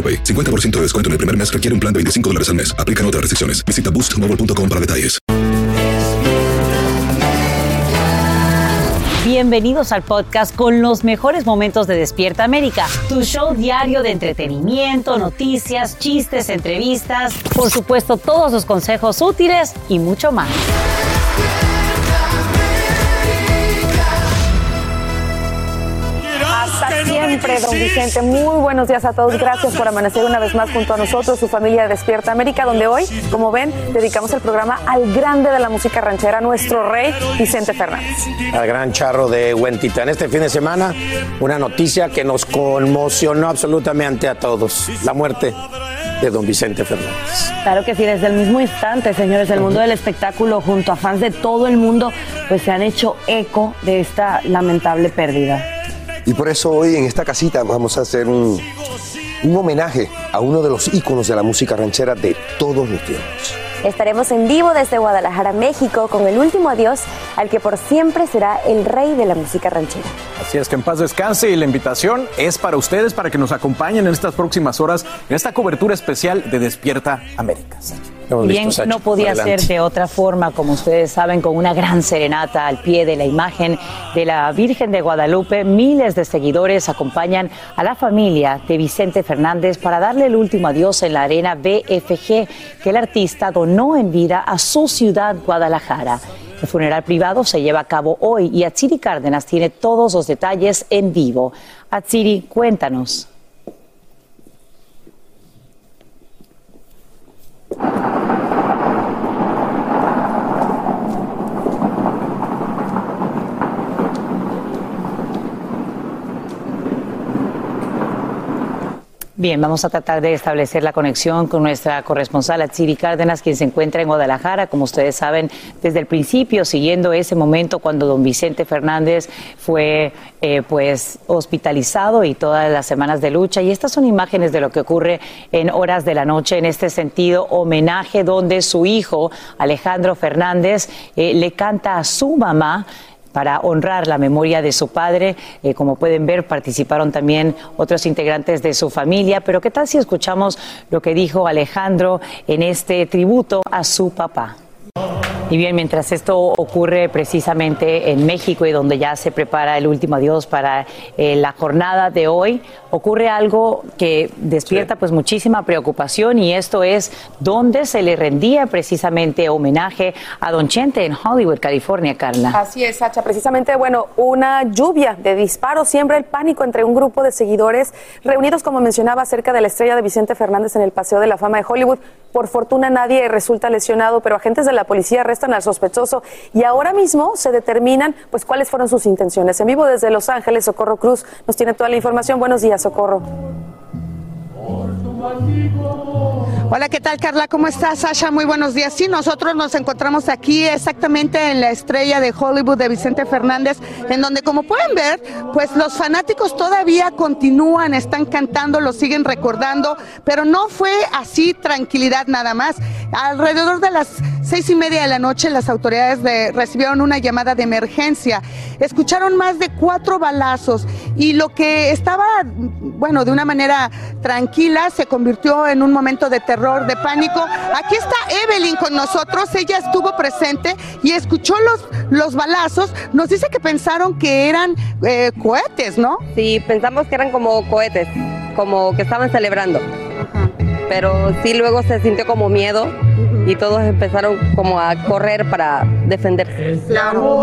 AroPay. 50% de descuento en el primer mes requiere un plan de 25 dólares al mes. Aplican otras restricciones. Visita boostmobile.com para detalles. Bienvenidos al podcast con los mejores momentos de Despierta América, tu show diario de entretenimiento, noticias, chistes, entrevistas, por supuesto todos los consejos útiles y mucho más. Siempre, don Vicente. Muy buenos días a todos. Gracias por amanecer una vez más junto a nosotros, su familia Despierta América, donde hoy, como ven, dedicamos el programa al grande de la música ranchera, nuestro rey Vicente Fernández. Al gran charro de Huentitán. Este fin de semana, una noticia que nos conmocionó absolutamente a todos. La muerte de don Vicente Fernández. Claro que sí, desde el mismo instante, señores, el mundo del espectáculo junto a fans de todo el mundo, pues se han hecho eco de esta lamentable pérdida. Y por eso hoy en esta casita vamos a hacer un, un homenaje a uno de los íconos de la música ranchera de todos los tiempos. Estaremos en vivo desde Guadalajara, México, con el último adiós al que por siempre será el rey de la música ranchera. Así es que en paz descanse y la invitación es para ustedes para que nos acompañen en estas próximas horas en esta cobertura especial de Despierta América. Bien, no podía ser de otra forma, como ustedes saben, con una gran serenata al pie de la imagen de la Virgen de Guadalupe. Miles de seguidores acompañan a la familia de Vicente Fernández para darle el último adiós en la arena BFG que el artista donó en vida a su ciudad, Guadalajara. El funeral privado se lleva a cabo hoy y Atsiri Cárdenas tiene todos los detalles en vivo. Atsiri, cuéntanos. Bien, vamos a tratar de establecer la conexión con nuestra corresponsal Atsiri Cárdenas, quien se encuentra en Guadalajara, como ustedes saben, desde el principio, siguiendo ese momento cuando don Vicente Fernández fue eh, pues hospitalizado y todas las semanas de lucha. Y estas son imágenes de lo que ocurre en horas de la noche, en este sentido, homenaje donde su hijo, Alejandro Fernández, eh, le canta a su mamá para honrar la memoria de su padre. Eh, como pueden ver, participaron también otros integrantes de su familia. Pero ¿qué tal si escuchamos lo que dijo Alejandro en este tributo a su papá? Y bien, mientras esto ocurre precisamente en México y donde ya se prepara el último adiós para eh, la jornada de hoy, ocurre algo que despierta pues muchísima preocupación y esto es dónde se le rendía precisamente homenaje a Don Chente en Hollywood, California, Carla. Así es, Sacha. Precisamente, bueno, una lluvia de disparos siembra el pánico entre un grupo de seguidores reunidos, como mencionaba, cerca de la estrella de Vicente Fernández en el Paseo de la Fama de Hollywood. Por fortuna nadie resulta lesionado, pero agentes de la policía arrestan al sospechoso y ahora mismo se determinan pues cuáles fueron sus intenciones. En vivo desde Los Ángeles, Socorro Cruz nos tiene toda la información. Buenos días, Socorro. Hola, ¿qué tal Carla? ¿Cómo estás, Sasha? Muy buenos días. Sí, nosotros nos encontramos aquí exactamente en la estrella de Hollywood de Vicente Fernández, en donde como pueden ver, pues los fanáticos todavía continúan, están cantando, lo siguen recordando, pero no fue así tranquilidad nada más. Alrededor de las seis y media de la noche las autoridades de, recibieron una llamada de emergencia, escucharon más de cuatro balazos y lo que estaba, bueno, de una manera tranquila se convirtió en un momento de terror, de pánico. Aquí está Evelyn con nosotros, ella estuvo presente y escuchó los, los balazos. Nos dice que pensaron que eran eh, cohetes, ¿no? Sí, pensamos que eran como cohetes, como que estaban celebrando. Pero sí luego se sintió como miedo y todos empezaron como a correr para defenderse.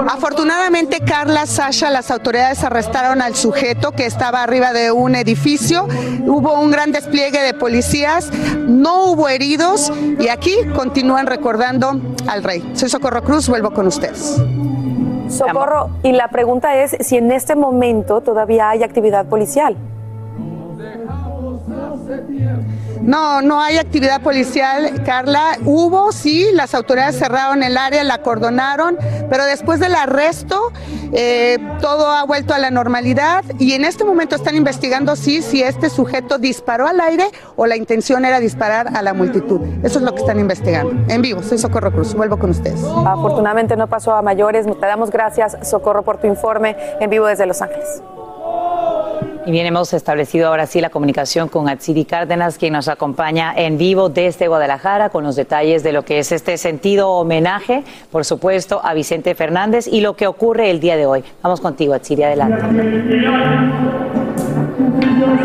Afortunadamente, Carla, Sasha, las autoridades arrestaron al sujeto que estaba arriba de un edificio. Hubo un gran despliegue de policías, no hubo heridos y aquí continúan recordando al rey. Soy Socorro Cruz, vuelvo con ustedes. Socorro, y la pregunta es si en este momento todavía hay actividad policial. No, no hay actividad policial, Carla. Hubo, sí, las autoridades cerraron el área, la acordonaron, pero después del arresto eh, todo ha vuelto a la normalidad y en este momento están investigando sí, si este sujeto disparó al aire o la intención era disparar a la multitud. Eso es lo que están investigando. En vivo, soy Socorro Cruz, vuelvo con ustedes. Afortunadamente no pasó a mayores. Te damos gracias, Socorro, por tu informe en vivo desde Los Ángeles. Y bien, hemos establecido ahora sí la comunicación con Atsiri Cárdenas, quien nos acompaña en vivo desde Guadalajara con los detalles de lo que es este sentido homenaje, por supuesto, a Vicente Fernández y lo que ocurre el día de hoy. Vamos contigo, Atsiri, adelante.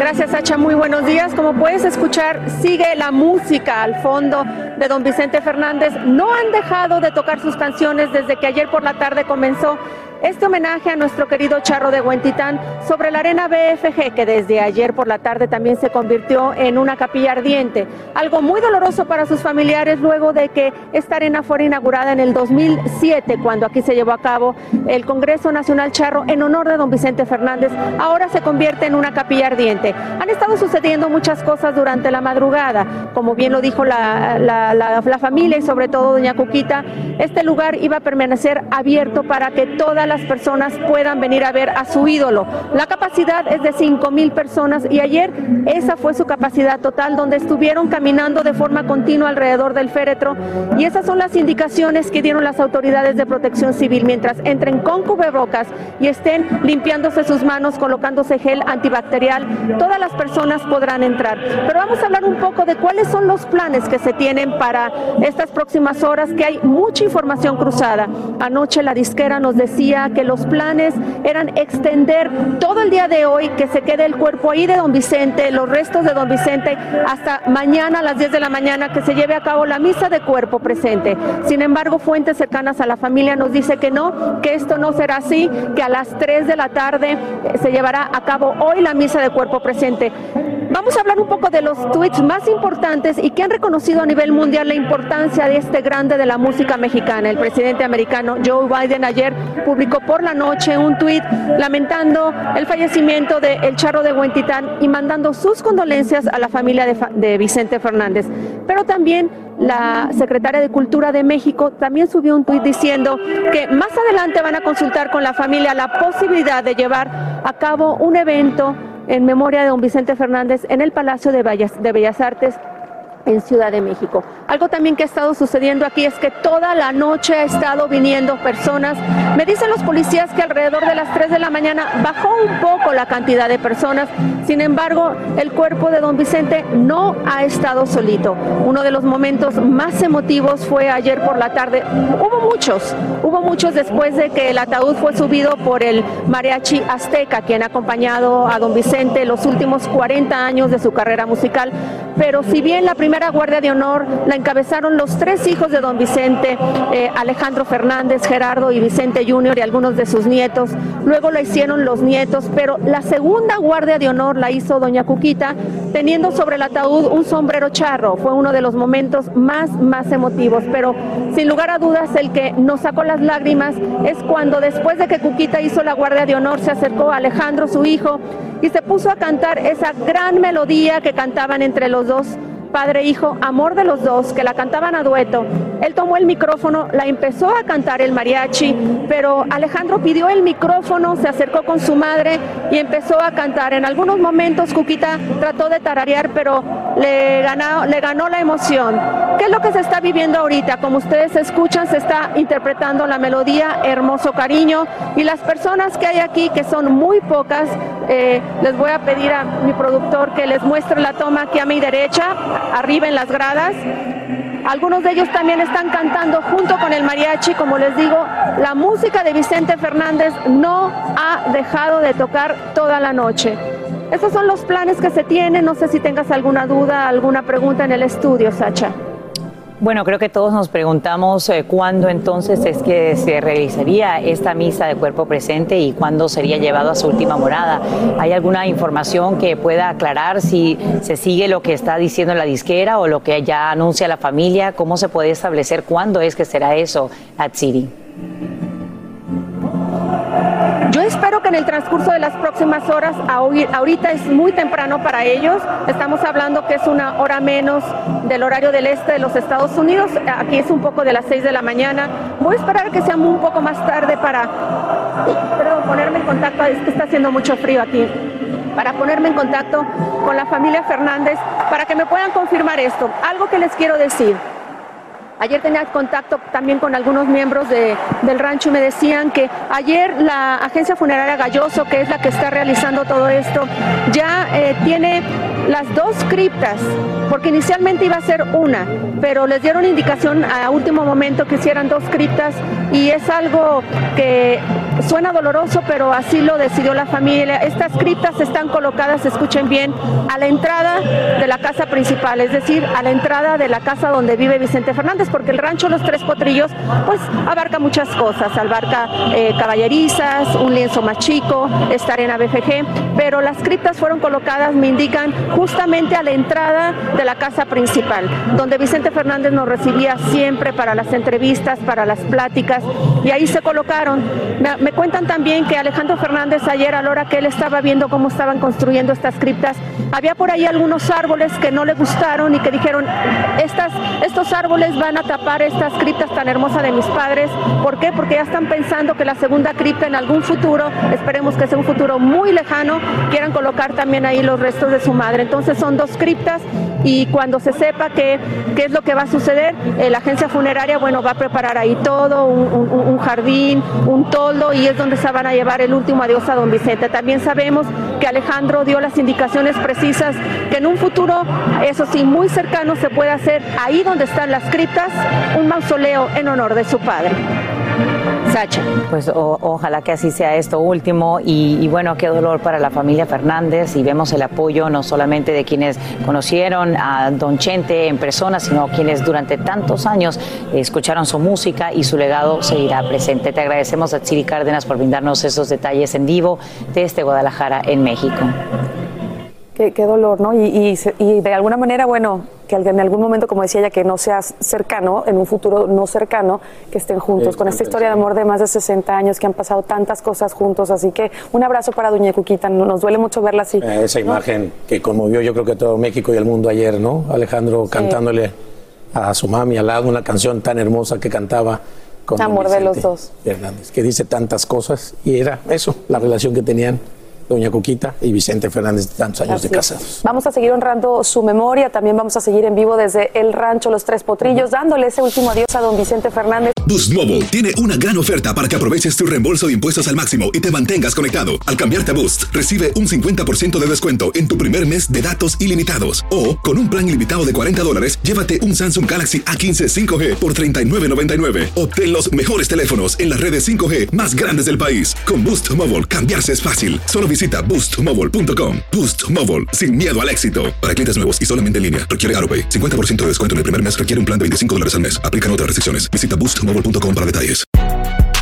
Gracias, Sacha. Muy buenos días. Como puedes escuchar, sigue la música al fondo de don Vicente Fernández. No han dejado de tocar sus canciones desde que ayer por la tarde comenzó este homenaje a nuestro querido Charro de Huentitán sobre la arena BFG, que desde ayer por la tarde también se convirtió en una capilla ardiente. Algo muy doloroso para sus familiares luego de que esta arena fuera inaugurada en el 2007, cuando aquí se llevó a cabo el Congreso Nacional Charro en honor de don Vicente Fernández. Ahora se convierte en una capilla ardiente. Han estado sucediendo muchas cosas durante la madrugada, como bien lo dijo la, la, familia y sobre todo doña Cuquita, este lugar iba a permanecer abierto para que toda la las personas puedan venir a ver a su ídolo. La capacidad es de 5 mil personas y ayer esa fue su capacidad total, donde estuvieron caminando de forma continua alrededor del féretro y esas son las indicaciones que dieron las autoridades de protección civil mientras entren con cubrebocas y estén limpiándose sus manos, colocándose gel antibacterial, todas las personas podrán entrar. Pero vamos a hablar un poco de cuáles son los planes que se tienen para estas próximas horas, que hay mucha información cruzada. Anoche la disquera nos decía que los planes eran extender todo el día de hoy, que se quede el cuerpo ahí de don Vicente, los restos de don Vicente, hasta mañana a las 10 de la mañana que se lleve a cabo la misa de cuerpo presente. Sin embargo, fuentes cercanas a la familia nos dice que no, que esto no será así, que a las 3 de la tarde eh, se llevará a cabo hoy la misa de cuerpo presente. Vamos a hablar un poco de los tweets más importantes y que han reconocido a nivel mundial la importancia de este grande de la música mexicana. El presidente americano Joe Biden ayer publicó por la noche un tuit lamentando el fallecimiento de Charro de Huentitán y mandando sus condolencias a la familia de, de Vicente Fernández. Pero también la secretaria de Cultura de México también subió un tuit diciendo que más adelante van a consultar con la familia la posibilidad de llevar a cabo un evento en memoria de don Vicente Fernández en el Palacio de Bellas, Artes en Ciudad de México. Algo también que ha estado sucediendo aquí es que toda la noche ha estado viniendo personas. Me dicen los policías que alrededor de las 3 de la mañana bajó un poco la cantidad de personas. Sin embargo, el cuerpo de don Vicente no ha estado solito. Uno de los momentos más emotivos fue ayer por la tarde. Hubo muchos, hubo muchos después de que el ataúd fue subido por el mariachi Azteca, quien ha acompañado a don Vicente los últimos 40 años de su carrera musical. Pero si bien la primera primera guardia de honor la encabezaron los tres hijos de don Vicente, eh, Alejandro Fernández, Gerardo y Vicente Junior y algunos de sus nietos. Luego la hicieron los nietos, pero la segunda guardia de honor la hizo doña Cuquita, teniendo sobre el ataúd un sombrero charro. Fue uno de los momentos más, más emotivos, pero sin lugar a dudas el que nos sacó las lágrimas es cuando después de que Cuquita hizo la guardia de honor se acercó a Alejandro, su hijo, y se puso a cantar esa gran melodía que cantaban entre los dos padre e hijo, amor de los dos, que la cantaban a dueto. Él tomó el micrófono, la empezó a cantar el mariachi, pero Alejandro pidió el micrófono, se acercó con su madre y empezó a cantar. En algunos momentos Cuquita trató de tararear, pero le ganó, le ganó la emoción. ¿Qué es lo que se está viviendo ahorita? Como ustedes escuchan, se está interpretando la melodía Hermoso Cariño y las personas que hay aquí, que son muy pocas, eh, les voy a pedir a mi productor que les muestre la toma aquí a mi derecha arriba en las gradas. Algunos de ellos también están cantando junto con el mariachi, como les digo, la música de Vicente Fernández no ha dejado de tocar toda la noche. esos son los planes que se tienen. No sé si tengas alguna duda, alguna pregunta en el estudio, Sacha. Bueno, creo que todos nos preguntamos eh, cuándo entonces es que se realizaría esta misa de cuerpo presente y cuándo sería llevado a su última morada. ¿Hay alguna información que pueda aclarar si se sigue lo que está diciendo la disquera o lo que ya anuncia la familia? ¿Cómo se puede establecer cuándo es que será eso, Atsiri? Yo espero que en el transcurso de las próximas horas, ahorita es muy temprano para ellos, estamos hablando que es una hora menos del horario del este de los Estados Unidos, aquí es un poco de las 6 de la mañana, voy a esperar que sea un poco más tarde para ponerme en contacto, es que está haciendo mucho frío aquí para ponerme en contacto con la familia Fernández para que me puedan confirmar esto. Algo que les quiero decir. Ayer tenía contacto también con algunos miembros del rancho y me decían que ayer la agencia funeraria Galloso, que es la que está realizando todo esto, ya eh, tiene las dos criptas, porque inicialmente iba a ser una, pero les dieron indicación a último momento que hicieran dos criptas y es algo que suena doloroso, pero así lo decidió la familia. Estas criptas están colocadas, escuchen bien, a la entrada de la casa principal, es decir, a la entrada de la casa donde vive Vicente Fernández porque el rancho Los Tres Potrillos pues abarca muchas cosas, abarca eh, caballerizas, un lienzo más chico, esta arena BFG, pero las criptas fueron colocadas, me indican, justamente a la entrada de la casa principal, donde Vicente Fernández nos recibía siempre para las entrevistas, para las pláticas, y ahí se colocaron. Cuentan también que Alejandro Fernández ayer a la hora que él estaba viendo cómo estaban construyendo estas criptas, había por ahí algunos árboles que no le gustaron y que dijeron, estas, estos árboles van a tapar estas criptas tan hermosas de mis padres. ¿Por qué? Porque ya están pensando que la segunda cripta en algún futuro, esperemos que sea un futuro muy lejano, quieran colocar también ahí los restos de su madre. Entonces son dos criptas y cuando se sepa qué, qué es lo que va a suceder, eh, la agencia funeraria, bueno, va a preparar ahí todo, un, jardín, un toldo y es donde se van a llevar el último adiós a don Vicente. También sabemos que Alejandro dio las indicaciones precisas que en un futuro, eso sí, muy cercano se puede hacer ahí donde están las criptas, un mausoleo en honor de su padre. Sacha. Pues ojalá que así sea esto último y, bueno, qué dolor para la familia Fernández y vemos el apoyo no solamente de quienes conocieron a Don Chente en persona, sino quienes durante tantos años escucharon su música y su legado seguirá presente. Te agradecemos a Chiri Cárdenas por brindarnos esos detalles en vivo desde Guadalajara, en México. Qué, dolor, ¿no? Y, y, de alguna manera, bueno, que en algún momento, como decía ella, que no seas cercano, en un futuro no cercano, que estén juntos, con esta historia de amor de más de 60 años, que han pasado tantas cosas juntos. Así que un abrazo para Doña Cuquita, nos duele mucho verla así. Eh, esa imagen que conmovió yo creo que todo México y el mundo ayer, ¿no? Alejandro cantándole a su mami al lado una canción tan hermosa que cantaba. Con amor de los dos. Hernández, que dice tantas cosas y era eso, la relación que tenían doña Cuquita y Vicente Fernández de tantos años de casados. Vamos a seguir honrando su memoria, también vamos a seguir en vivo desde el rancho Los Tres Potrillos, dándole ese último adiós a don Vicente Fernández. Boost Mobile tiene una gran oferta para que aproveches tu reembolso de impuestos al máximo y te mantengas conectado. Al cambiarte a Boost, recibe un 50% de descuento en tu primer mes de datos ilimitados. O, con un plan ilimitado de 40 dólares, llévate un Samsung Galaxy A15 5G por $39.99. Obtén los mejores teléfonos en las redes 5G más grandes del país. Con Boost Mobile, cambiarse es fácil. Solo visita boostmobile.com. Boost Mobile, sin miedo al éxito. Para clientes nuevos y solamente en línea, requiere AroPay. 50% de descuento en el primer mes requiere un plan de 25 dólares al mes. Aplican otras restricciones. Visita boostmobile.com para detalles.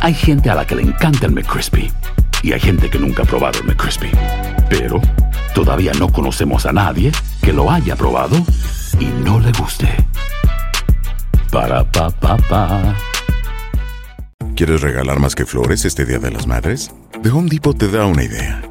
Hay gente a la que le encanta el McCrispy y hay gente que nunca ha probado el McCrispy. Pero todavía no conocemos a nadie que lo haya probado y no le guste. Para pa pa pa. ¿Quieres regalar más que flores este Día de las Madres? The Home Depot te da una idea.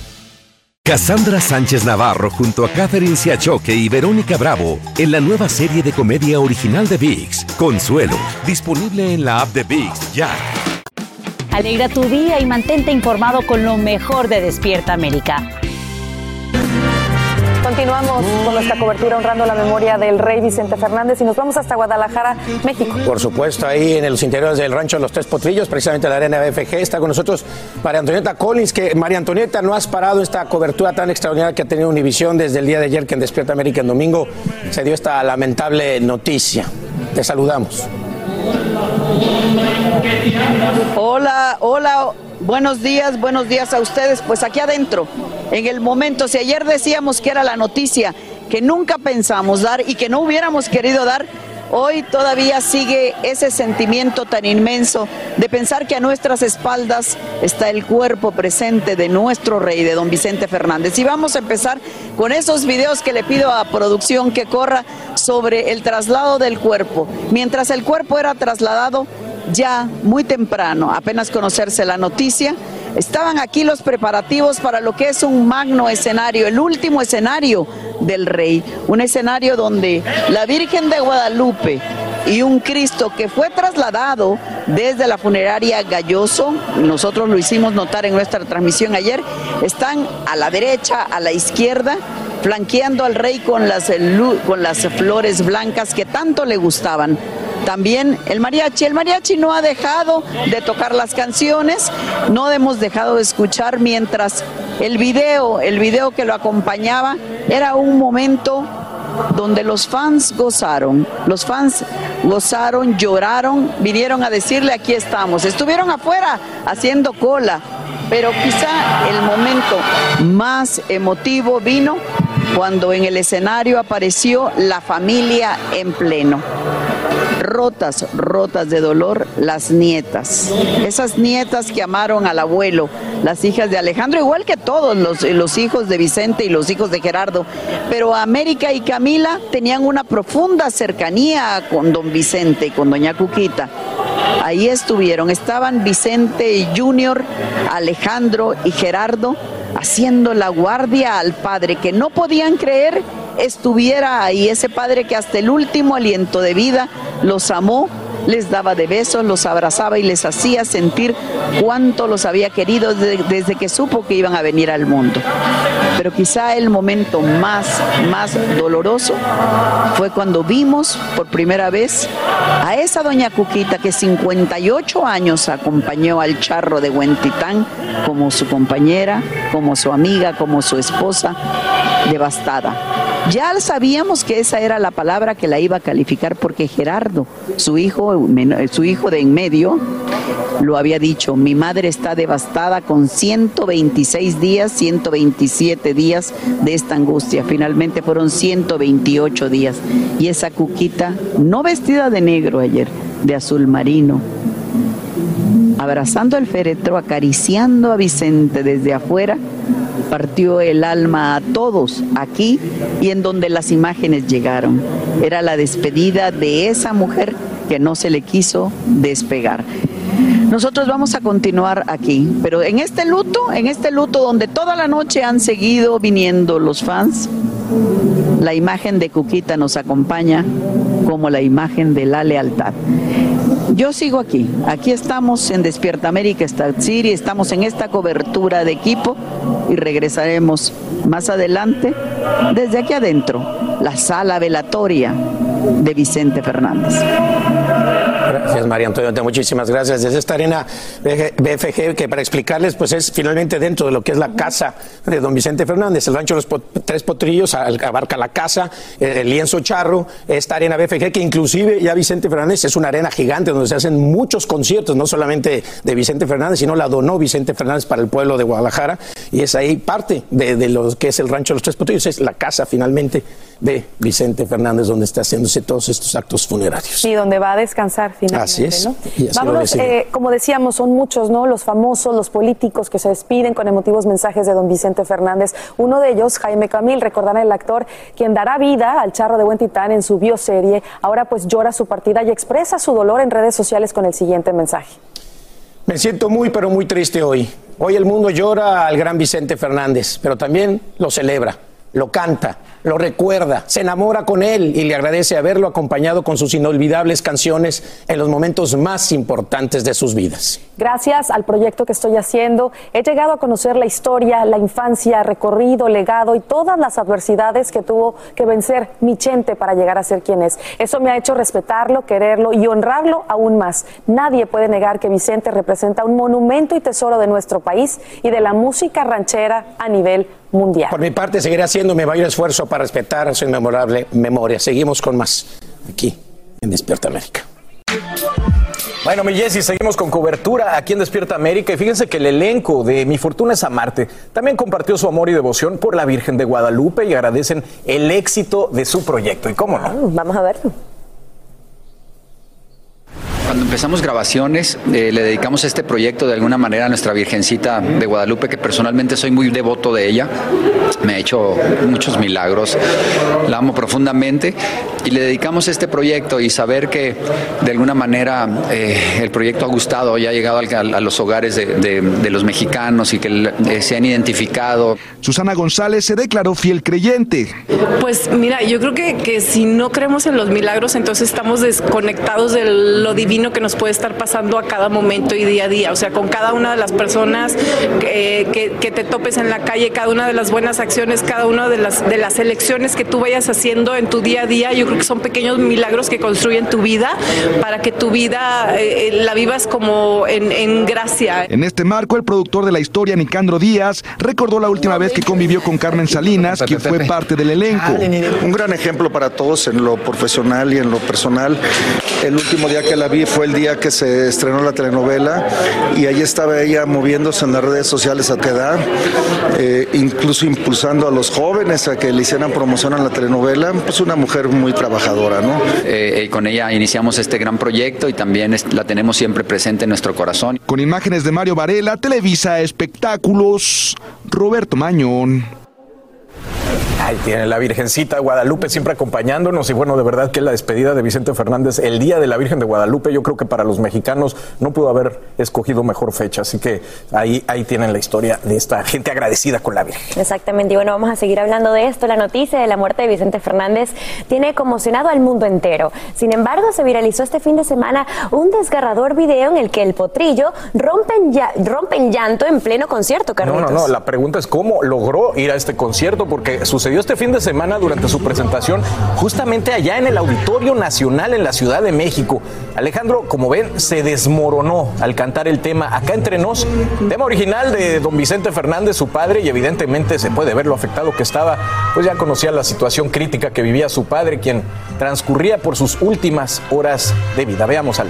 Cassandra Sánchez Navarro junto a Catherine Siachoque y Verónica Bravo en la nueva serie de comedia original de VIX, Consuelo, disponible en la app de VIX ya. Alegra tu día y mantente informado con lo mejor de Despierta América. Continuamos con nuestra cobertura honrando la memoria del rey Vicente Fernández y nos vamos hasta Guadalajara, México. Por supuesto, ahí en los interiores del rancho Los Tres Potrillos, precisamente la arena BFG, está con nosotros María Antonieta Collins, que María Antonieta no has parado esta cobertura tan extraordinaria que ha tenido Univisión desde el día de ayer que en Despierta América en domingo se dio esta lamentable noticia. Te saludamos. Hola, hola, buenos días, buenos días a ustedes. Pues aquí adentro, en el momento, si ayer decíamos que era la noticia que nunca pensamos dar y que no hubiéramos querido dar, hoy todavía sigue ese sentimiento tan inmenso de pensar que a nuestras espaldas está el cuerpo presente de nuestro rey, de don Vicente Fernández. Y vamos a empezar con esos videos que le pido a producción que corra sobre el traslado del cuerpo. Mientras el cuerpo era trasladado, ya muy temprano, apenas conocerse la noticia, estaban aquí los preparativos para lo que es un magno escenario, el último escenario del rey, un escenario donde la Virgen de Guadalupe y un Cristo que fue trasladado desde la funeraria Galloso, nosotros lo hicimos notar en nuestra transmisión ayer, están a la derecha, a la izquierda, flanqueando al rey con las, con las flores blancas que tanto le gustaban también el mariachi. El mariachi no ha dejado de tocar las canciones, no hemos dejado de escuchar mientras el video, el video que lo acompañaba, era un momento donde los fans gozaron, los fans gozaron, lloraron, vinieron a decirle aquí estamos, estuvieron afuera haciendo cola, pero quizá el momento más emotivo vino cuando en el escenario apareció la familia en pleno rotas, rotas de dolor, las nietas. Esas nietas que amaron al abuelo, las hijas de Alejandro, igual que todos los, hijos de Vicente y los hijos de Gerardo. Pero América y Camila tenían una profunda cercanía con don Vicente y con doña Cuquita. Ahí estuvieron, estaban Vicente Junior, Alejandro y Gerardo haciendo la guardia al padre que no podían creer estuviera ahí, ese padre que hasta el último aliento de vida los amó les daba de besos, los abrazaba y les hacía sentir cuánto los había querido desde, que supo que iban a venir al mundo. Pero quizá el momento más, más doloroso fue cuando vimos por primera vez a esa doña Cuquita que 58 años acompañó al charro de Huentitán como su compañera, como su amiga, como su esposa, devastada ya sabíamos que esa era la palabra que la iba a calificar porque Gerardo, su hijo, su hijo de en medio, lo había dicho, mi madre está devastada con 126 días, 127 días de esta angustia. Finalmente fueron 128 días. Y esa cuquita, no vestida de negro ayer, de azul marino, abrazando el féretro, acariciando a Vicente desde afuera, partió el alma a todos aquí y en donde las imágenes llegaron. Era la despedida de esa mujer que no se le quiso despegar. Nosotros vamos a continuar aquí, pero en este luto, en este luto donde toda la noche han seguido viniendo los fans, la imagen de Cuquita nos acompaña como la imagen de la lealtad. Yo sigo aquí, aquí estamos en Despierta América, City, estamos en esta cobertura de equipo y regresaremos más adelante desde aquí adentro, la sala velatoria de Vicente Fernández. Gracias, María Antonio. Muchísimas gracias. Desde esta arena BFG, que para explicarles, pues es finalmente dentro de lo que es la casa de don Vicente Fernández. El rancho Los Tres Potrillos abarca la casa, el lienzo charro, esta arena BFG, que inclusive ya Vicente Fernández es una arena gigante donde se hacen muchos conciertos, no solamente de Vicente Fernández, sino la donó Vicente Fernández para el pueblo de Guadalajara. Y es ahí parte de, de lo que es el rancho Los Tres Potrillos, es la casa finalmente de Vicente Fernández, donde está haciéndose todos estos actos funerarios. Y donde va a descansar finalmente. Así es. ¿no? Vámonos, eh, como decíamos, son muchos, ¿no? Los famosos, los políticos que se despiden con emotivos mensajes de don Vicente Fernández. Uno de ellos, Jaime Camil, recordará el actor, quien dará vida al charro de Huentitán en su bioserie. Ahora pues llora su partida y expresa su dolor en redes sociales con el siguiente mensaje. Me siento muy, pero muy triste hoy. Hoy el mundo llora al gran Vicente Fernández, pero también lo celebra lo canta, lo recuerda, se enamora con él y le agradece haberlo acompañado con sus inolvidables canciones en los momentos más importantes de sus vidas. Gracias al proyecto que estoy haciendo, he llegado a conocer la historia, la infancia, recorrido, legado y todas las adversidades que tuvo que vencer mi Chente para llegar a ser quien es. Eso me ha hecho respetarlo, quererlo y honrarlo aún más. Nadie puede negar que Vicente representa un monumento y tesoro de nuestro país y de la música ranchera a nivel mundial. Por mi parte, seguiré haciendo mi mayor esfuerzo para respetar su inmemorable memoria. Seguimos con más aquí en Despierta América. Bueno, mi Jessy, seguimos con cobertura aquí en Despierta América y fíjense que el elenco de Mi Fortuna es Amarte también compartió su amor y devoción por la Virgen de Guadalupe y agradecen el éxito de su proyecto. ¿Y cómo no? Vamos a verlo. Cuando empezamos grabaciones, eh, le dedicamos este proyecto de alguna manera a nuestra Virgencita de Guadalupe, que personalmente soy muy devoto de ella. Me ha hecho muchos milagros, la amo profundamente y le dedicamos este proyecto y saber que de alguna manera eh, el proyecto ha gustado y ha llegado al- a, los hogares de, de- de los mexicanos y que eh, se han identificado. Susana González se declaró fiel creyente. Pues mira, yo creo que, que si no creemos en los milagros, entonces estamos desconectados de lo divino que nos puede estar pasando a cada momento y día a día. O sea, con cada una de las personas que, que- que te topes en la calle, cada una de las buenas acciones, cada una de las, de las elecciones que tú vayas haciendo en tu día a día, yo creo que son pequeños milagros que construyen tu vida para que tu vida eh, eh, la vivas como en, en gracia. En este marco, el productor de la historia, Nicandro Díaz, recordó la última vez que convivió con Carmen Salinas, quien fue parte del elenco. Un gran ejemplo para todos en lo profesional y en lo personal. El último día que la vi fue el día que se estrenó la telenovela y ahí estaba ella moviéndose en las redes sociales a quedar, eh, incluso impulsando a los jóvenes a que le hicieran promoción a la telenovela. Pues una mujer muy trabajadora, ¿no? Eh, eh, con ella iniciamos este gran proyecto y también la tenemos siempre presente en nuestro corazón. Con imágenes de Mario Varela, Televisa Espectáculos, Roberto Mañón. Ahí tiene la Virgencita Guadalupe siempre acompañándonos y bueno, de verdad que la despedida de Vicente Fernández, el Día de la Virgen de Guadalupe, yo creo que para los mexicanos no pudo haber escogido mejor fecha, así que ahí, ahí tienen la historia de esta gente agradecida con la Virgen. Exactamente, y bueno, vamos a seguir hablando de esto. La noticia de la muerte de Vicente Fernández tiene conmocionado al mundo entero. Sin embargo, se viralizó este fin de semana un desgarrador video en el que el potrillo rompe en, ya- rompe en llanto en pleno concierto, No, Carlitos. no, no, la pregunta es cómo logró ir a este concierto, porque sucedió este fin de semana durante su presentación justamente allá en el Auditorio Nacional en la Ciudad de México. Alejandro, como ven, se desmoronó al cantar el tema Acá entre nos, tema original de don Vicente Fernández, su padre, y evidentemente se puede ver lo afectado que estaba, pues ya conocía la situación crítica que vivía su padre, quien transcurría por sus últimas horas de vida. Veamos al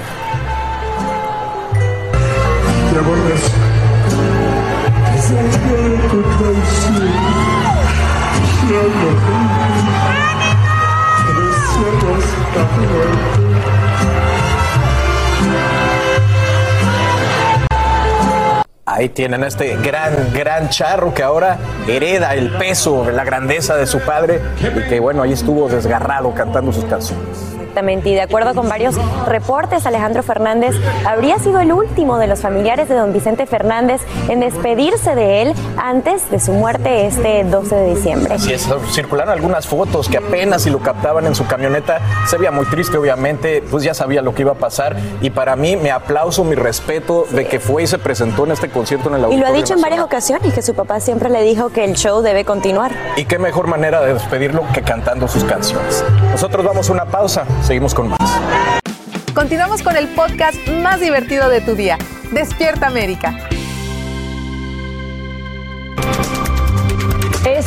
Ahí tienen a este gran, gran charro que ahora hereda el peso, la grandeza de su padre y que bueno, ahí estuvo desgarrado cantando sus canciones. Exactamente, y de acuerdo con varios reportes, Alejandro Fernández habría sido el último de los familiares de don Vicente Fernández en despedirse de él antes de su muerte este 12 de diciembre. Así es, circularon algunas fotos que apenas si lo captaban en su camioneta, se veía muy triste obviamente, pues ya sabía lo que iba a pasar y para mí me aplauso, mi respeto de que fue y se presentó en este concierto en el Y lo ha Auditorio dicho en varias ocasiones, que su papá siempre le dijo que el show debe continuar. Y qué mejor manera de despedirlo que cantando sus canciones. Nosotros vamos a una pausa, seguimos con más. Continuamos con el podcast más divertido de tu día, Despierta América.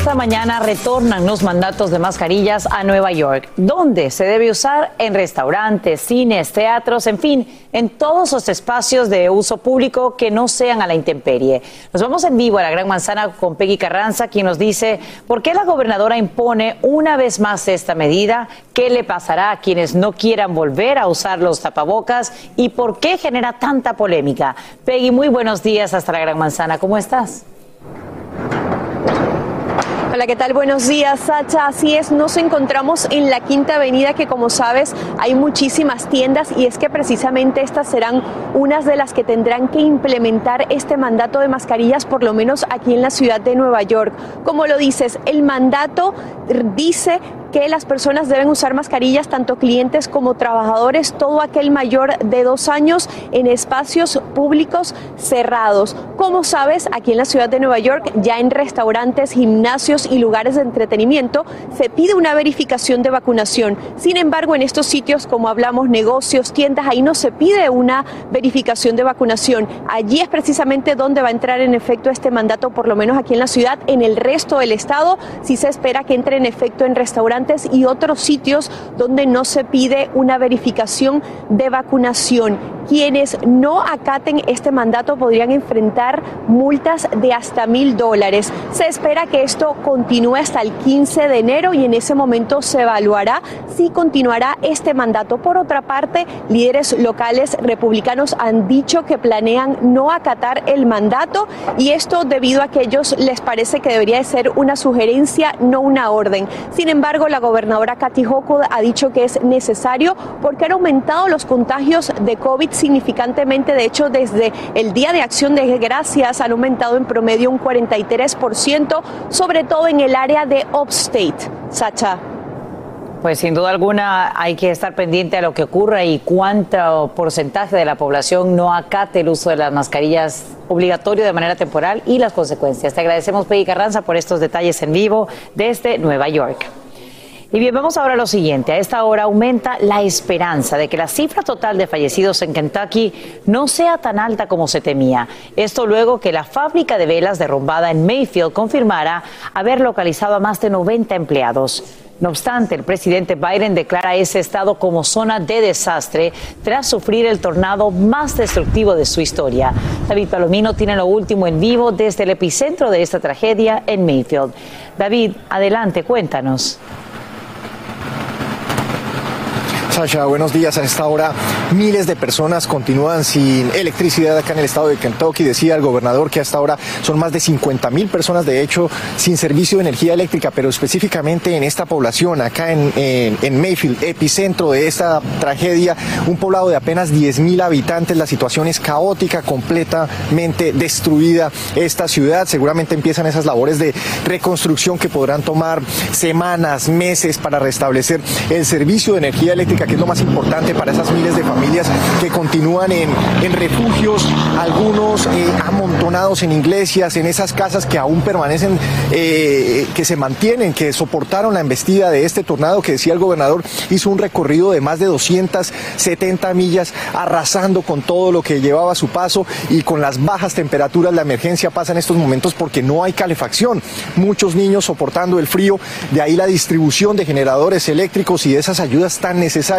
Esta mañana retornan los mandatos de mascarillas a Nueva York, donde se debe usar en restaurantes, cines, teatros, en fin, en todos los espacios de uso público que no sean a la intemperie. Nos vamos en vivo a la Gran Manzana con Peggy Carranza, quien nos dice por qué la gobernadora impone una vez más esta medida, qué le pasará a quienes no quieran volver a usar los tapabocas y por qué genera tanta polémica. Peggy, muy buenos días hasta la Gran Manzana, ¿cómo estás? Hola, ¿qué tal? Buenos días, Sacha. Así es, nos encontramos en la Quinta Avenida, que como sabes hay muchísimas tiendas y es que precisamente estas serán unas de las que tendrán que implementar este mandato de mascarillas, por lo menos aquí en la ciudad de Nueva York. Como lo dices, el mandato dice que las personas deben usar mascarillas, tanto clientes como trabajadores, todo aquel mayor de dos años en espacios públicos cerrados. Como sabes, aquí en la ciudad de Nueva York, ya en restaurantes, gimnasios y lugares de entretenimiento, se pide una verificación de vacunación. Sin embargo, en estos sitios, como hablamos, negocios, tiendas, ahí no se pide una verificación de vacunación. Allí es precisamente donde va a entrar en efecto este mandato, por lo menos aquí en la ciudad. En el resto del estado, sí se espera que entre en efecto en restaurantes y otros sitios donde no se pide una verificación de vacunación. Quienes no acaten este mandato podrían enfrentar multas de hasta mil dólares. Se espera que esto continúe hasta el 15 de enero y en ese momento se evaluará si continuará este mandato. Por otra parte, líderes locales republicanos han dicho que planean no acatar el mandato y esto debido a que ellos les parece que debería de ser una sugerencia, no una orden. Sin embargo, la gobernadora Kathy Hochul ha dicho que es necesario porque han aumentado los contagios de COVID significantemente. De hecho, desde el Día de Acción de Gracias han aumentado en promedio un 43%, sobre todo en el área de Upstate. Sacha. Pues sin duda alguna hay que estar pendiente a lo que ocurra y cuánto porcentaje de la población no acate el uso de las mascarillas obligatorio de manera temporal y las consecuencias. Te agradecemos, Peggy Carranza, por estos detalles en vivo desde Nueva York. Y bien, vamos ahora a lo siguiente. A esta hora aumenta la esperanza de que la cifra total de fallecidos en Kentucky no sea tan alta como se temía. Esto luego que la fábrica de velas derrumbada en Mayfield confirmara haber localizado a más de 90 empleados. No obstante, el presidente Biden declara ese estado como zona de desastre tras sufrir el tornado más destructivo de su historia. David Palomino tiene lo último en vivo desde el epicentro de esta tragedia en Mayfield. David, adelante, cuéntanos. Sasha, buenos días. A esta hora miles de personas continúan sin electricidad acá en el estado de Kentucky. Decía el gobernador que hasta ahora son más de 50 mil personas, de hecho, sin servicio de energía eléctrica, pero específicamente en esta población, acá en, en, Mayfield, epicentro de esta tragedia, un poblado de apenas 10 mil habitantes. La situación es caótica, completamente destruida esta ciudad. Seguramente empiezan esas labores de reconstrucción que podrán tomar semanas, meses para restablecer el servicio de energía eléctrica que es lo más importante para esas miles de familias que continúan en, refugios, algunos eh, amontonados en iglesias, en esas casas que aún permanecen, eh, que se mantienen, que soportaron la embestida de este tornado que decía el gobernador, hizo un recorrido de más de 270 millas, arrasando con todo lo que llevaba a su paso y con las bajas temperaturas la emergencia pasa en estos momentos porque no hay calefacción. Muchos niños soportando el frío, de ahí la distribución de generadores eléctricos y de esas ayudas tan necesarias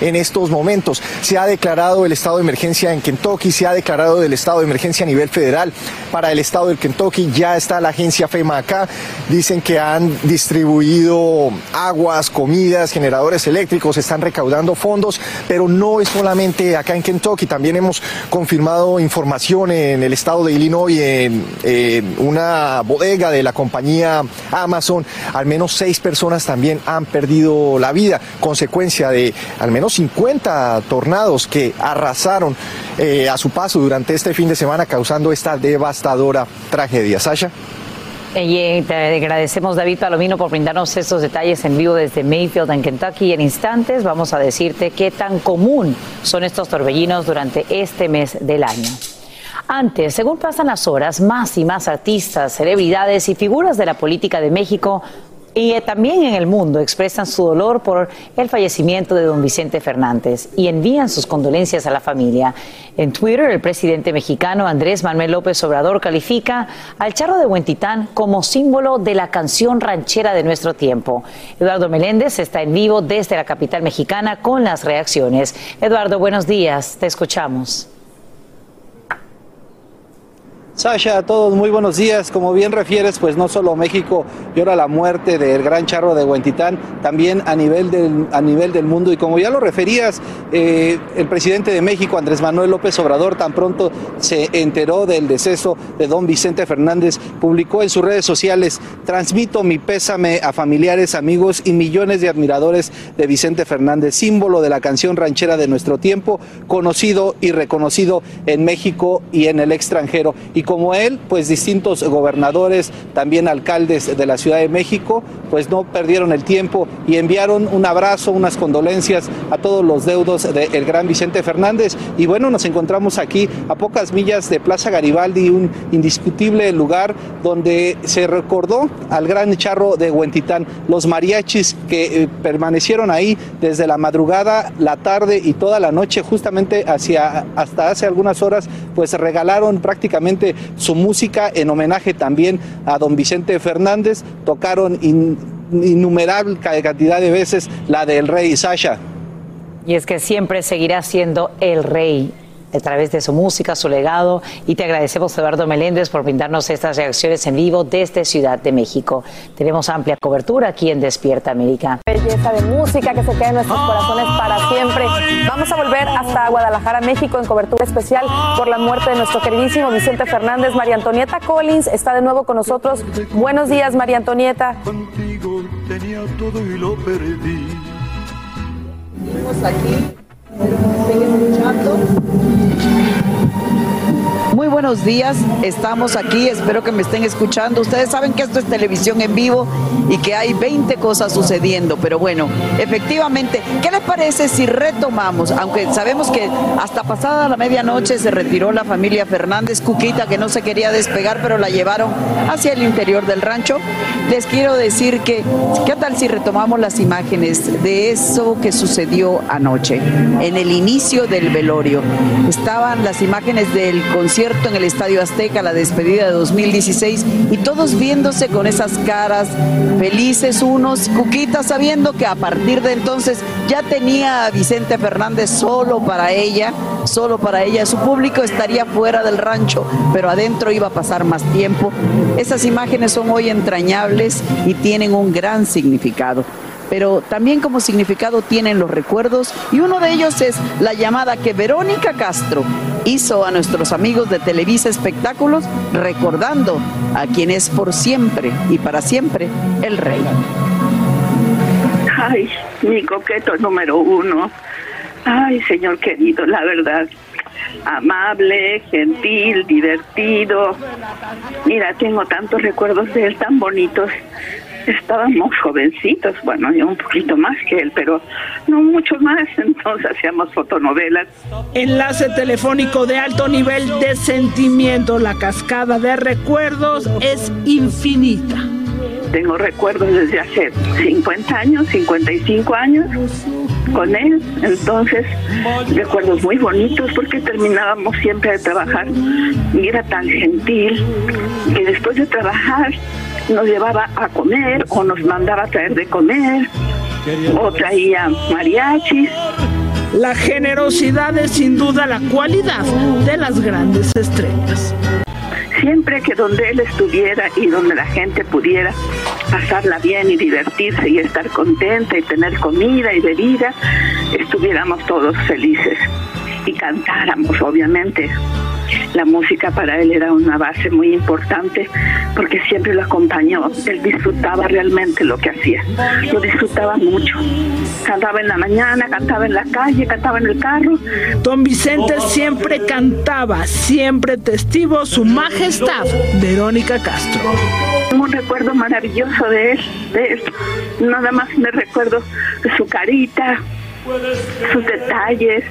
en estos momentos. Se ha declarado el estado de emergencia en Kentucky, se ha declarado el estado de emergencia a nivel federal para el estado del Kentucky. Ya está la agencia FEMA acá. Dicen que han distribuido aguas, comidas, generadores eléctricos, están recaudando fondos, pero no es solamente acá en Kentucky. También hemos confirmado información en el estado de Illinois, en, en una bodega de la compañía Amazon. Al menos seis personas también han perdido la vida, consecuencia de al menos 50 tornados que arrasaron eh, a su paso durante este fin de semana, causando esta devastadora tragedia. Sasha. Y te agradecemos, David Palomino, por brindarnos estos detalles en vivo desde Mayfield, en Kentucky. Y en instantes vamos a decirte qué tan común son estos torbellinos durante este mes del año. Antes, según pasan las horas, más y más artistas, celebridades y figuras de la política de México y eh, también en el mundo expresan su dolor por el fallecimiento de don Vicente Fernández y envían sus condolencias a la familia. En Twitter, el presidente mexicano Andrés Manuel López Obrador califica al charro de Huentitán como símbolo de la canción ranchera de nuestro tiempo. Eduardo Meléndez está en vivo desde la capital mexicana con las reacciones. Eduardo, buenos días, te escuchamos. Sasha, a todos muy buenos días. Como bien refieres, pues no solo México llora la muerte del gran charro de Huentitán, también a nivel del, a nivel del mundo. Y como ya lo referías, eh, el presidente de México, Andrés Manuel López Obrador, tan pronto se enteró del deceso de don Vicente Fernández, publicó en sus redes sociales, transmito mi pésame a familiares, amigos y millones de admiradores de Vicente Fernández, símbolo de la canción ranchera de nuestro tiempo, conocido y reconocido en México y en el extranjero. Y como él, pues distintos gobernadores, también alcaldes de la Ciudad de México, pues no perdieron el tiempo y enviaron un abrazo, unas condolencias a todos los deudos del gran Vicente Fernández. Y bueno, nos encontramos aquí a pocas millas de Plaza Garibaldi, un indiscutible lugar donde se recordó al gran charro de Huentitán, los mariachis que eh, permanecieron ahí desde la madrugada, la tarde y toda la noche, justamente hacia hasta hace algunas horas, pues regalaron prácticamente su música en homenaje también a don Vicente Fernández. Tocaron innumerable cantidad de veces la del rey Sasha. Y es que siempre seguirá siendo el rey a través de su música, su legado. Y te agradecemos, Eduardo Meléndez, por brindarnos estas reacciones en vivo desde Ciudad de México. Tenemos amplia cobertura aquí en Despierta América. Belleza de música que se queda en nuestros corazones para siempre. Vamos a volver hasta Guadalajara, México, en cobertura especial por la muerte de nuestro queridísimo Vicente Fernández. María Antonieta Collins está de nuevo con nosotros. Buenos días, María Antonieta. Contigo tenía todo y lo perdí. aquí Peguei um jato. Muy buenos días, estamos aquí, espero que me estén escuchando. Ustedes saben que esto es televisión en vivo y que hay 20 cosas sucediendo, pero bueno, efectivamente, ¿qué les parece si retomamos? Aunque sabemos que hasta pasada la medianoche se retiró la familia Fernández Cuquita, que no se quería despegar, pero la llevaron hacia el interior del rancho. Les quiero decir que, ¿qué tal si retomamos las imágenes de eso que sucedió anoche? En el inicio del velorio. Estaban las imágenes del concierto en el Estadio Azteca, la despedida de 2016, y todos viéndose con esas caras felices, unos cuquitas, sabiendo que a partir de entonces ya tenía a Vicente Fernández solo para ella, solo para ella. Su público estaría fuera del rancho, pero adentro iba a pasar más tiempo. Esas imágenes son hoy entrañables y tienen un gran significado pero también como significado tienen los recuerdos y uno de ellos es la llamada que Verónica Castro hizo a nuestros amigos de Televisa Espectáculos recordando a quien es por siempre y para siempre el rey. Ay, mi coqueto número uno. Ay, señor querido, la verdad, amable, gentil, divertido. Mira, tengo tantos recuerdos de él tan bonitos estábamos jovencitos, bueno, yo un poquito más que él, pero no mucho más, entonces hacíamos fotonovelas. Enlace telefónico de alto nivel de sentimiento, la cascada de recuerdos es infinita. Tengo recuerdos desde hace 50 años, 55 años con él, entonces recuerdos muy bonitos porque terminábamos siempre de trabajar y era tan gentil que después de trabajar nos llevaba a comer o nos mandaba a traer de comer o traía mariachis. La generosidad es sin duda la cualidad de las grandes estrellas. Siempre que donde él estuviera y donde la gente pudiera pasarla bien y divertirse y estar contenta y tener comida y bebida, estuviéramos todos felices y cantáramos, obviamente. La música para él era una base muy importante porque siempre lo acompañó. Él disfrutaba realmente lo que hacía. Lo disfrutaba mucho. Cantaba en la mañana, cantaba en la calle, cantaba en el carro. Don Vicente siempre cantaba, siempre testigo su majestad, Verónica Castro. Un recuerdo maravilloso de él, de él. Nada más me recuerdo su carita, sus detalles,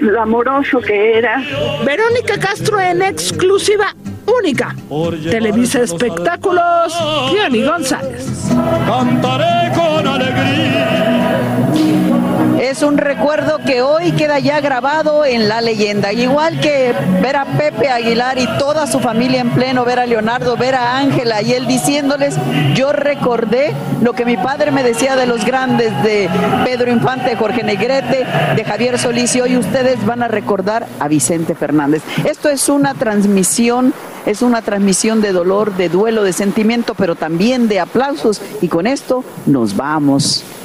lo amoroso que era. Verónica Castro en exclusiva única. Televisa Espectáculos, Gianni González. Cantaré con alegría es un recuerdo que hoy queda ya grabado en la leyenda. Igual que ver a Pepe Aguilar y toda su familia en pleno, ver a Leonardo, ver a Ángela y él diciéndoles, yo recordé lo que mi padre me decía de los grandes, de Pedro Infante, Jorge Negrete, de Javier Solís y hoy ustedes van a recordar a Vicente Fernández. Esto es una transmisión Es una transmisión de dolor, de duelo, de sentimiento, pero también de aplausos. Y con esto nos vamos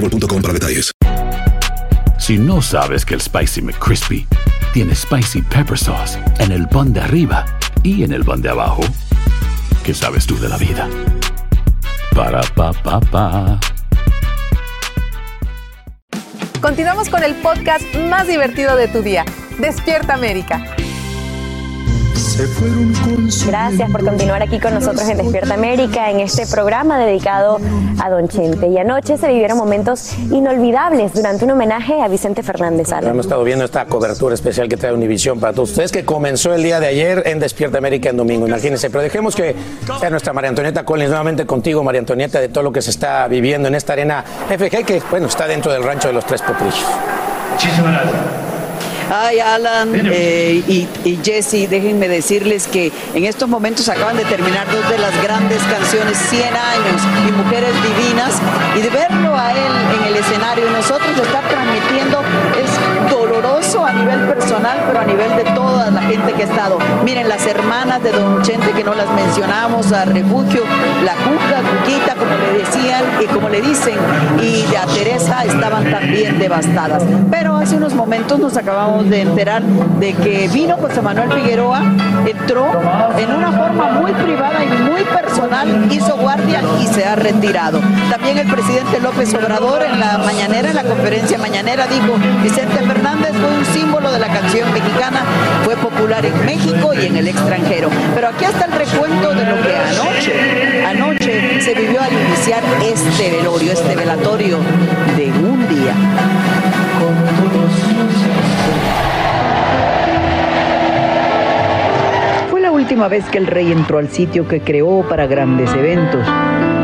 boostmobile.com para detalles. Si no sabes que el Spicy McCrispy tiene Spicy Pepper Sauce en el pan de arriba y en el pan de abajo, ¿qué sabes tú de la vida? Para, pa, pa, pa. Continuamos con el podcast más divertido de tu día. Despierta América. Gracias por continuar aquí con nosotros en Despierta América, en este programa dedicado a Don Chente. Y anoche se vivieron momentos inolvidables durante un homenaje a Vicente Fernández. Hemos estado viendo esta cobertura especial que trae Univisión para todos ustedes, que comenzó el día de ayer en Despierta América en domingo, imagínense. Pero dejemos que sea nuestra María Antonieta Collins nuevamente contigo, María Antonieta, de todo lo que se está viviendo en esta arena FG, que bueno, está dentro del rancho de los Tres Potrillos. Muchísimas gracias. Ay, Alan eh, y, y Jesse, déjenme decirles que en estos momentos acaban de terminar dos de las grandes canciones, 100 años y Mujeres Divinas, y de verlo a él en el escenario y nosotros estar transmitiendo es doloroso a nivel personal, pero a nivel de toda la gente que ha estado. Miren, las hermanas de Don Chente que no las mencionamos, a Refugio, la Cuca, Cuquita, como le decían y como le dicen, y a Teresa estaban también devastadas. Pero hace unos momentos nos acabamos de enterar de que vino José Manuel Figueroa, entró en una forma muy privada y muy personal, hizo guardia y se ha retirado. También el presidente López Obrador en la mañanera, en la conferencia mañanera, dijo, Vicente Fernández fue un símbolo de la canción mexicana, fue popular en México y en el extranjero. Pero aquí está el recuento de lo que anoche, anoche se vivió al iniciar este velorio, este velatorio de un día. Fue la última vez que el rey entró al sitio que creó para grandes eventos.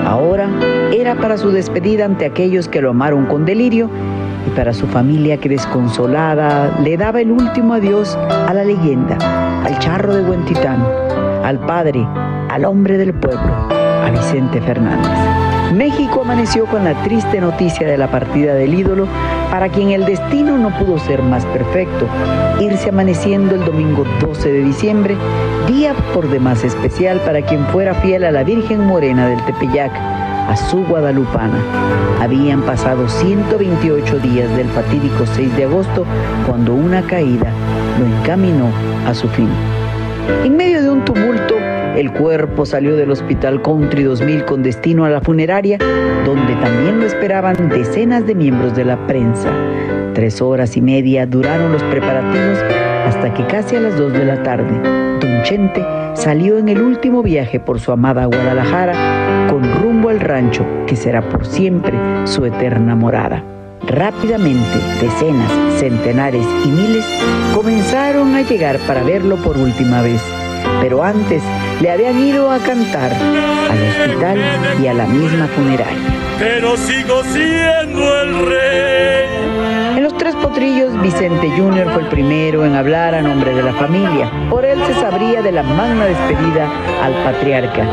Ahora era para su despedida ante aquellos que lo amaron con delirio y para su familia que desconsolada le daba el último adiós a la leyenda, al charro de Huentitán, al padre, al hombre del pueblo, a Vicente Fernández. México amaneció con la triste noticia de la partida del ídolo, para quien el destino no pudo ser más perfecto, irse amaneciendo el domingo 12 de diciembre, día por demás especial para quien fuera fiel a la Virgen Morena del Tepeyac, a su guadalupana. Habían pasado 128 días del fatídico 6 de agosto cuando una caída lo encaminó a su fin. En medio de un tumulto, el cuerpo salió del Hospital Country 2000 con destino a la funeraria, donde también lo esperaban decenas de miembros de la prensa. Tres horas y media duraron los preparativos hasta que casi a las dos de la tarde, Don Chente salió en el último viaje por su amada Guadalajara con rumbo al rancho que será por siempre su eterna morada. Rápidamente, decenas, centenares y miles comenzaron a llegar para verlo por última vez. Pero antes le habían ido a cantar al hospital y a la misma funeraria. Pero sigo siendo el rey. En los Tres Potrillos, Vicente Jr. fue el primero en hablar a nombre de la familia. Por él se sabría de la magna despedida al patriarca.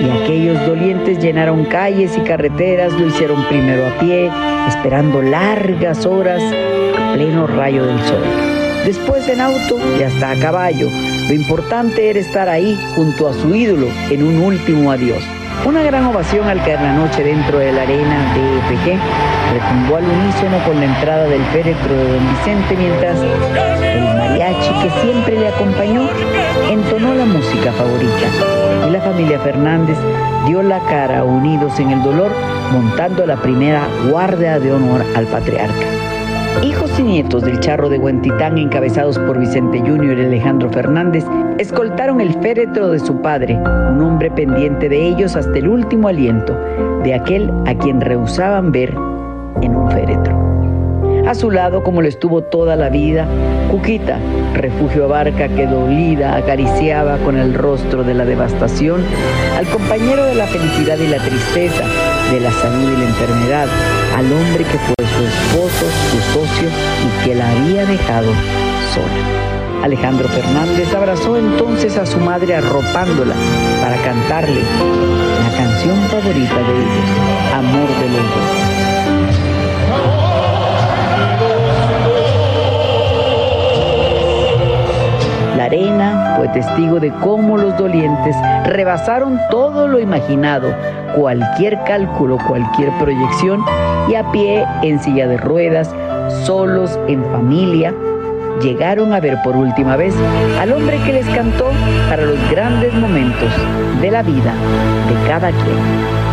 Y aquellos dolientes llenaron calles y carreteras, lo hicieron primero a pie, esperando largas horas a pleno rayo del sol. Después en auto y hasta a caballo. Lo importante era estar ahí junto a su ídolo en un último adiós. Una gran ovación al caer la noche dentro de la arena de EPG retumbó al unísono con la entrada del féretro de don Vicente mientras el mariachi que siempre le acompañó entonó la música favorita y la familia Fernández dio la cara unidos en el dolor montando la primera guardia de honor al patriarca. Hijos y nietos del charro de Huentitán, encabezados por Vicente Jr. y Alejandro Fernández, escoltaron el féretro de su padre, un hombre pendiente de ellos hasta el último aliento, de aquel a quien rehusaban ver en un féretro. A su lado, como lo estuvo toda la vida, Cuquita, refugio abarca que dolida acariciaba con el rostro de la devastación al compañero de la felicidad y la tristeza, de la salud y la enfermedad, al hombre que fue su esposo, su socio y que la había dejado sola. Alejandro Fernández abrazó entonces a su madre arropándola para cantarle la canción favorita de ellos, Amor de los dos. La arena fue testigo de cómo los dolientes rebasaron todo lo imaginado, cualquier cálculo, cualquier proyección, y a pie, en silla de ruedas, solos, en familia, llegaron a ver por última vez al hombre que les cantó para los grandes momentos de la vida de cada quien.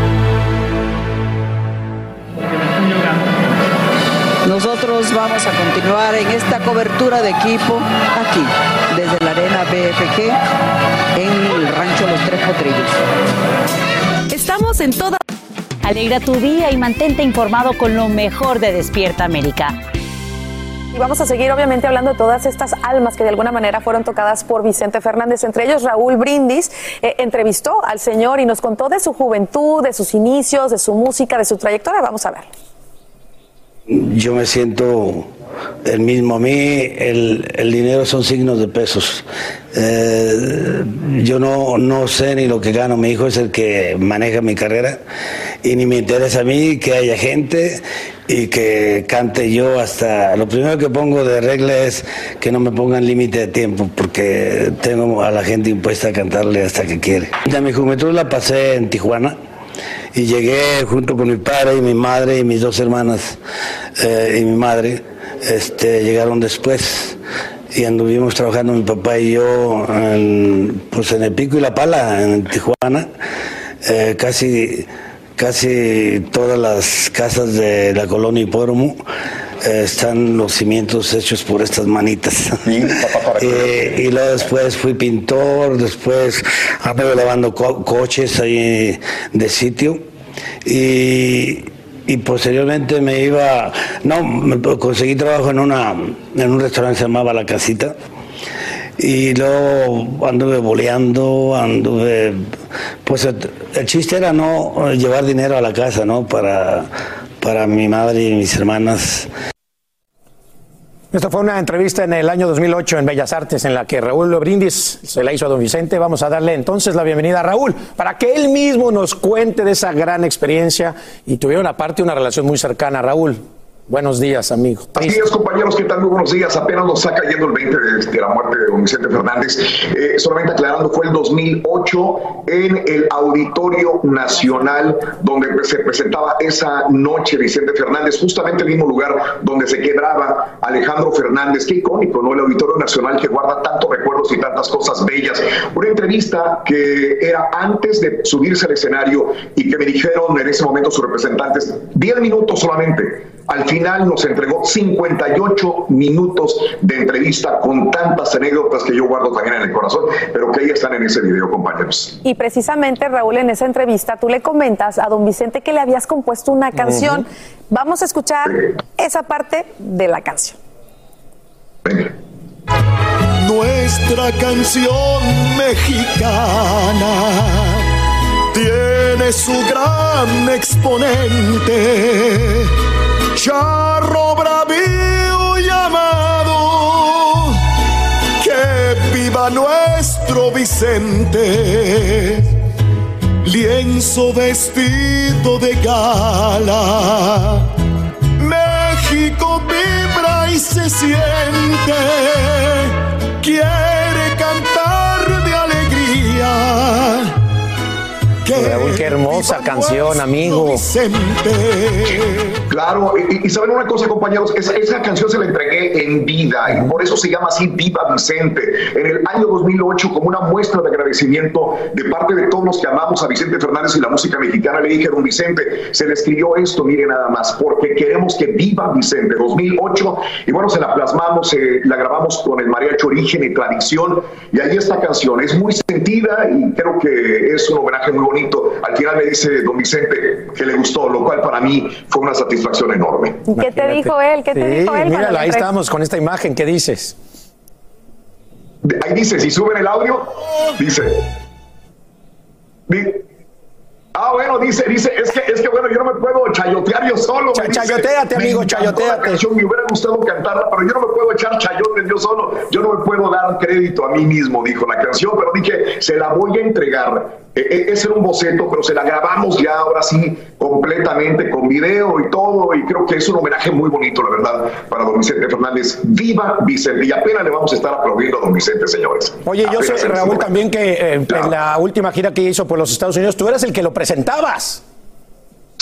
Nosotros vamos a continuar en esta cobertura de equipo aquí, desde la arena BFG, en el rancho Los Tres Potrillos. Estamos en toda... Alegra tu día y mantente informado con lo mejor de Despierta América. Y vamos a seguir obviamente hablando de todas estas almas que de alguna manera fueron tocadas por Vicente Fernández. Entre ellos Raúl Brindis eh, entrevistó al señor y nos contó de su juventud, de sus inicios, de su música, de su trayectoria. Vamos a ver. Yo me siento el mismo. A mí el, el dinero son signos de pesos. Eh, yo no, no sé ni lo que gano. Mi hijo es el que maneja mi carrera y ni me interesa a mí que haya gente y que cante yo hasta... Lo primero que pongo de regla es que no me pongan límite de tiempo porque tengo a la gente impuesta a cantarle hasta que quiere. Ya mi juventud la pasé en Tijuana y llegué junto con mi padre y mi madre y mis dos hermanas eh, y mi madre, este, llegaron después y anduvimos trabajando mi papá y yo en, pues en el Pico y la Pala, en Tijuana, eh, casi, casi todas las casas de la colonia Hipódromo eh, están los cimientos hechos por estas manitas. Eh, y luego después fui pintor, después anduve lavando co- coches ahí de sitio y, y posteriormente me iba, no, me conseguí trabajo en, una, en un restaurante que se llamaba La Casita. Y luego anduve boleando, anduve. Pues el, chiste era no llevar dinero a la casa, ¿no? Para, para mi madre y mis hermanas. Esta fue una entrevista en el año 2008 en Bellas Artes en la que Raúl Brindis se la hizo a don Vicente. Vamos a darle entonces la bienvenida a Raúl para que él mismo nos cuente de esa gran experiencia y tuvieron aparte una relación muy cercana. Raúl, buenos días, amigo. Así es, compañeros, ¿qué tal? Muy buenos días. Apenas nos está cayendo el 20 de, de la muerte de don Vicente Fernández. Eh, solamente aclarando, fue el 2008 en el Auditorio Nacional donde se presentaba esa noche Vicente Fernández, justamente el mismo lugar donde se quebraba Alejandro Fernández. Qué icónico, ¿no? El Auditorio Nacional que guarda tantos recuerdos y tantas cosas bellas. Una entrevista que era antes de subirse al escenario y que me dijeron en ese momento sus representantes, 10 minutos solamente. Al final nos entregó 58 minutos de entrevista con tantas anécdotas que yo guardo también en el corazón, pero que ahí están en ese video, compañeros. Y precisamente, Raúl, en esa entrevista tú le comentas a don Vicente que le habías compuesto una canción. Vamos a escuchar esa parte de la canción. Nuestra canción mexicana tiene su gran exponente, charro bravío llamado, que viva nuestro Vicente, lienzo vestido de gala. México vibra y se siente. Raúl, qué hermosa canción, amigo. Claro, y, y saben una cosa, compañeros, esa, esa canción se la entregué en vida y por eso se llama así Viva Vicente. En el año 2008, como una muestra de agradecimiento de parte de todos los que amamos a Vicente Fernández y la música mexicana, le dije a don Vicente, se le escribió esto, mire nada más, porque queremos que viva Vicente. 2008, y bueno, se la plasmamos, eh, la grabamos con el mariachi Origen y Tradición, y ahí esta canción es muy sentida y creo que es un homenaje muy bonito. Al final me dice don Vicente que le gustó, lo cual para mí fue una satisfacción enorme. ¿Qué te dijo él? ¿Qué te Sí, dijo él? cuando mírala, ahí estamos con esta imagen. ¿Qué dices? Ahí dice, si suben el audio, dice. di- ah, bueno, dice, dice, es que, es que bueno, yo no me puedo chayotear yo solo. Cha- me dice. chayotéate, Me amigo, chayotéate. canción, Me hubiera gustado cantarla, pero yo no me puedo echar chayotes yo solo. Yo no me puedo dar crédito a mí mismo, dijo la canción, pero dije, se la voy a entregar. E- e- ese era un boceto, pero se la grabamos ya ahora sí completamente con video y todo, y creo que es un homenaje muy bonito, la verdad, para don Vicente Fernández. ¡Viva Vicente! Y apenas le vamos a estar aplaudiendo a don Vicente, señores. Oye, yo sé, Raúl, también que eh, en la última gira que hizo por los Estados Unidos, tú eras el que lo presentabas.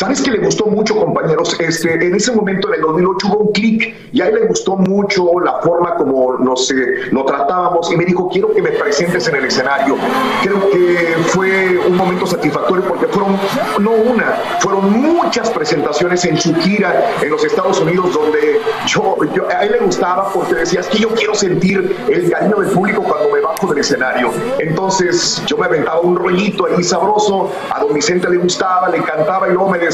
¿Sabes que le gustó mucho, compañeros? Este, en ese momento, en el 2008, hubo un clic y a él le gustó mucho la forma como nos eh, lo tratábamos y me dijo, quiero que me presentes en el escenario. Creo que fue un momento satisfactorio porque fueron, no una, fueron muchas presentaciones en su gira en los Estados Unidos donde yo, yo- a él le gustaba porque decía, es que yo quiero sentir el cariño del público cuando me bajo del escenario. Entonces yo me aventaba un rollito ahí sabroso, a don Vicente le gustaba, le encantaba y luego me decía,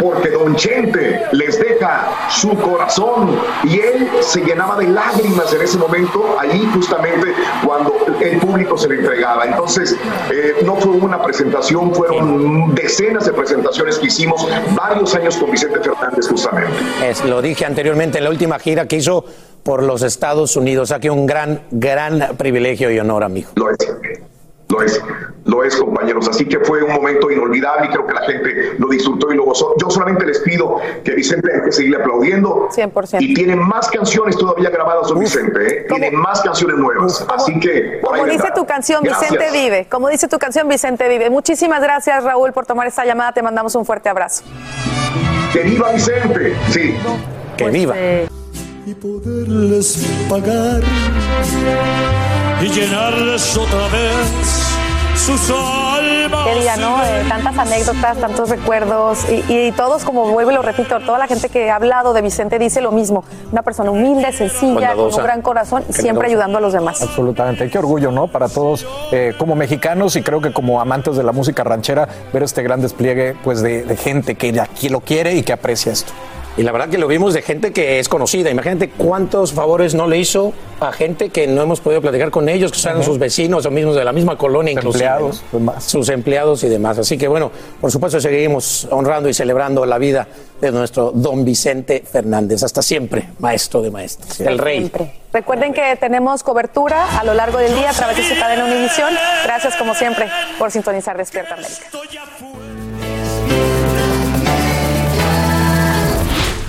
porque don Chente les deja su corazón y él se llenaba de lágrimas en ese momento, ahí justamente cuando el público se le entregaba. Entonces eh, no fue una presentación, fueron decenas de presentaciones que hicimos varios años con Vicente Fernández justamente. Es, lo dije anteriormente en la última gira que hizo por los Estados Unidos. Aquí un gran, gran privilegio y honor, amigo. Lo es, lo es, lo es, compañeros. Así que fue un momento inolvidable y creo que la gente lo disfrutó y lo gozó. Yo solamente les pido que Vicente hay que seguirle aplaudiendo. 100%. Y tiene más canciones todavía grabadas don Vicente, ¿eh? Tiene más canciones nuevas. Así que Como dice tu canción, Gracias. Vicente Vive. Como dice tu canción, Vicente Vive. Muchísimas gracias, Raúl, por tomar esta llamada. Te mandamos un fuerte abrazo. Que viva Vicente. Sí. Que viva. y poderles pagar y llenarles otra vez sus almas. Qué día, ¿no? Eh, tantas anécdotas, tantos recuerdos y, y todos, como vuelvo y lo repito, toda la gente que ha hablado de Vicente dice lo mismo. Una persona humilde, sencilla, con un gran corazón y siempre ayudando a los demás. Absolutamente, qué orgullo, ¿no? Para todos eh, como mexicanos y creo que como amantes de la música ranchera, ver este gran despliegue pues de, de gente que, que lo quiere y que aprecia esto. Y la verdad que lo vimos de gente que es conocida. Imagínate cuántos favores no le hizo a gente que no hemos podido platicar con ellos, que son Ujú. sus vecinos o mismos de la misma colonia, inclusive. empleados, ¿no? Sus empleados y demás. Así que bueno, por supuesto seguimos honrando y celebrando la vida de nuestro don Vicente Fernández. Hasta siempre, maestro de maestros, el rey. Siempre. Recuerden que tenemos cobertura a lo largo del día a través de su cadena Univisión. Gracias, como siempre, por sintonizar Despierta América.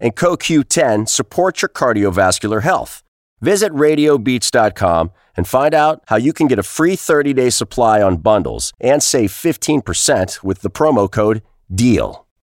and CoQ10 support your cardiovascular health. Visit radiobeats.com and find out how you can get a free 30 day supply on bundles and save 15% with the promo code DEAL.